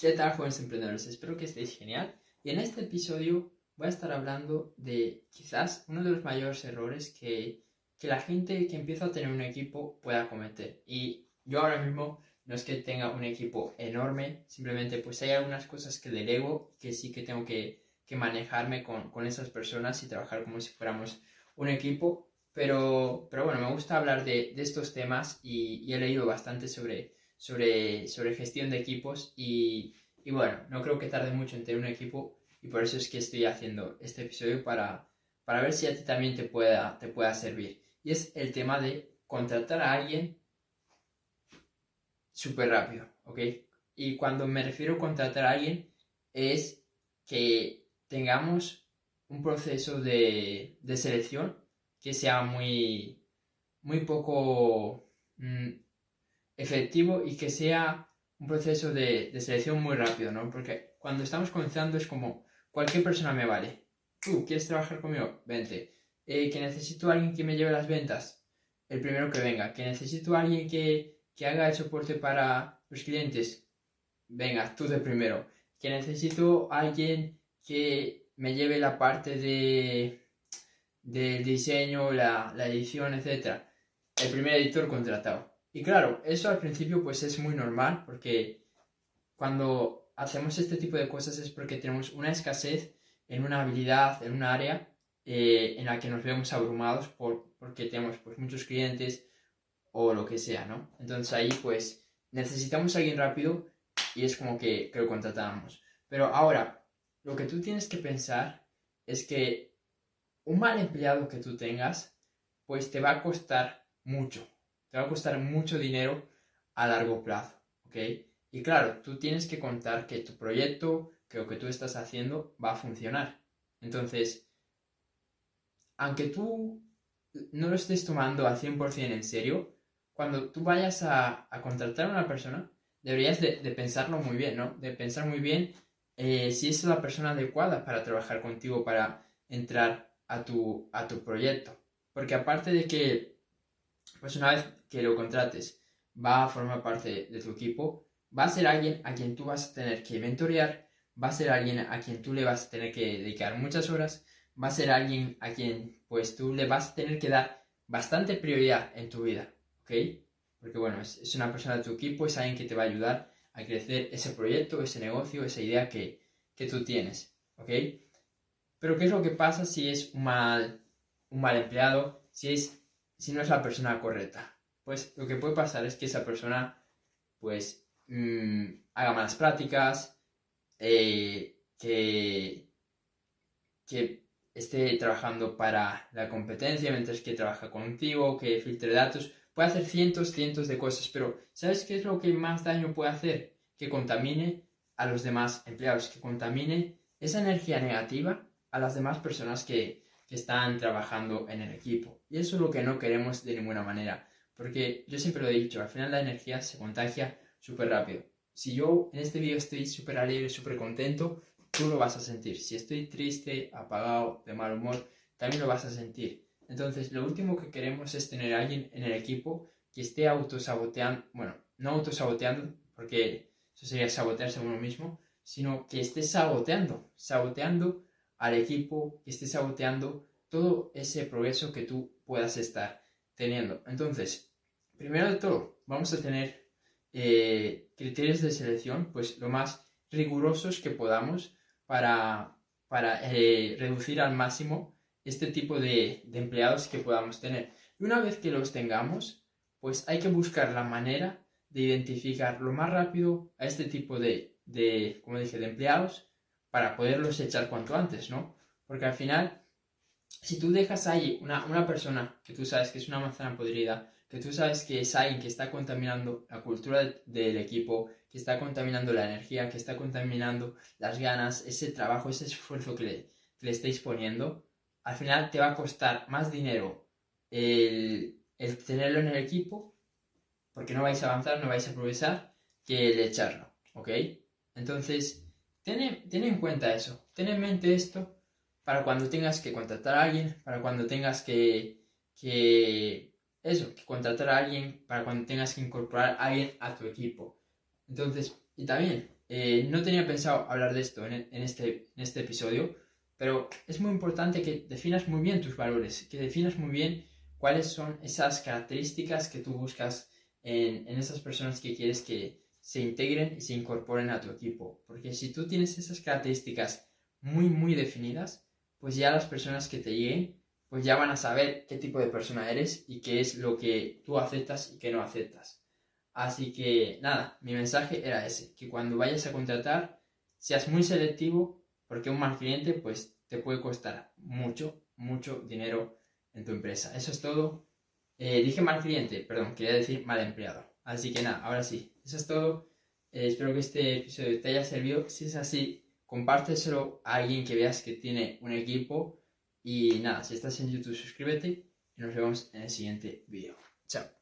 ¿Qué tal, jóvenes emprendedores? Espero que estéis genial. Y en este episodio voy a estar hablando de quizás uno de los mayores errores que, que la gente que empieza a tener un equipo pueda cometer. Y yo ahora mismo no es que tenga un equipo enorme, simplemente pues hay algunas cosas que delego que sí que tengo que, que manejarme con, con, esas personas y trabajar como si fuéramos un equipo. Pero, pero bueno, me gusta hablar de, de estos temas y, y he leído bastante sobre sobre, sobre gestión de equipos y, y, bueno, no creo que tarde mucho en tener un equipo y por eso es que estoy haciendo este episodio para, para ver si a ti también te pueda, te pueda servir. Y es el tema de contratar a alguien súper rápido, ¿ok? Y cuando me refiero a contratar a alguien es que tengamos un proceso de, de selección que sea muy, muy poco... Efectivo y que sea un proceso de, de, selección muy rápido, ¿no? Porque cuando estamos comenzando es como cualquier persona me vale. Tú, ¿quieres trabajar conmigo? Vente. Eh, que necesito a alguien que me lleve las ventas. El primero que venga. Que necesito a alguien que, que haga el soporte para los clientes. Venga, tú de primero. Que necesito a alguien que me lleve la parte de del diseño, la, la edición, etc. El primer editor contratado y claro, eso al principio pues es muy normal porque cuando hacemos este tipo de cosas es porque tenemos una escasez en una habilidad, en un área eh, en la que nos vemos abrumados por, porque tenemos pues muchos clientes o lo que sea, ¿no? Entonces ahí pues necesitamos a alguien rápido y es como que, que lo contratamos. Pero ahora, lo que tú tienes que pensar es que un mal empleado que tú tengas pues te va a costar mucho te va a costar mucho dinero a largo plazo, ¿ok? Y claro, tú tienes que contar que tu proyecto, que lo que tú estás haciendo va a funcionar. Entonces, aunque tú no lo estés tomando al 100% en serio, cuando tú vayas a, a, contratar a una persona, deberías de, de, pensarlo muy bien, ¿no? De pensar muy bien eh, si es la persona adecuada para trabajar contigo, para entrar a tu, a tu proyecto. Porque aparte de que pues una vez que lo contrates va a formar parte de tu equipo, va a ser alguien a quien tú vas a tener que mentorear, va a ser alguien a quien tú le vas a tener que dedicar muchas horas, va a ser alguien a quien pues tú le vas a tener que dar bastante prioridad en tu vida, ¿ok? Porque bueno, es, es una persona de tu equipo, es alguien que te va a ayudar a crecer ese proyecto, ese negocio, esa idea que, que tú tienes, ¿ok? Pero ¿qué es lo que pasa si es un mal, un mal empleado? Si es si no es la persona correcta. Pues lo que puede pasar es que esa persona, pues, mmm, haga malas prácticas, eh, que, que esté trabajando para la competencia mientras que trabaja contigo, que filtre datos, puede hacer cientos, cientos de cosas, pero ¿sabes qué es lo que más daño puede hacer? Que contamine a los demás empleados, que contamine esa energía negativa a las demás personas que, que están trabajando en el equipo. Y eso es lo que no queremos de ninguna manera. Porque yo siempre lo he dicho, al final la energía se contagia súper rápido. Si yo en este vídeo estoy súper alegre, súper contento, tú lo vas a sentir. Si estoy triste, apagado, de mal humor, también lo vas a sentir. Entonces, lo último que queremos es tener alguien en el equipo que esté autosaboteando, bueno, no autosaboteando, porque eso sería sabotearse a uno mismo, sino que esté saboteando, saboteando al equipo, que esté saboteando todo ese progreso que tú puedas estar teniendo. Entonces, primero de todo, vamos a tener eh, criterios de selección, pues lo más rigurosos que podamos para, para eh, reducir al máximo este tipo de, de, empleados que podamos tener. Y una vez que los tengamos, pues hay que buscar la manera de identificar lo más rápido a este tipo de, de como dije, de empleados para poderlos echar cuanto antes, ¿no? Porque al final, si tú dejas ahí una, una persona que tú sabes que es una manzana podrida, que tú sabes que es alguien que está contaminando la cultura de, del equipo, que está contaminando la energía, que está contaminando las ganas, ese trabajo, ese esfuerzo que le, que le estáis poniendo, al final te va a costar más dinero el, el tenerlo en el equipo, porque no vais a avanzar, no vais a progresar, que el echarlo, ¿ok? Entonces, Ten, en cuenta eso, ten en mente esto para cuando tengas que contratar a alguien, para cuando tengas que, que eso, que contratar a alguien, para cuando tengas que incorporar a alguien a tu equipo. Entonces, y también, eh, no tenía pensado hablar de esto en, este, en este episodio, pero es muy importante que definas muy bien tus valores, que definas muy bien cuáles son esas características que tú buscas en, en esas personas que quieres que se integren y se incorporen a tu equipo. Porque si tú tienes esas características muy, muy definidas, pues ya las personas que te lleguen, pues ya van a saber qué tipo de persona eres y qué es lo que tú aceptas y qué no aceptas. Así que nada, mi mensaje era ese, que cuando vayas a contratar seas muy selectivo porque un mal cliente pues te puede costar mucho, mucho dinero en tu empresa. Eso es todo. Eh, dije mal cliente, perdón, quería decir mal empleado. Así que nada, ahora sí, eso es todo. Eh, espero que este episodio te haya servido. Si es así, compárteselo a alguien que veas que tiene un equipo. Y nada, si estás en YouTube, suscríbete y nos vemos en el siguiente vídeo. Chao.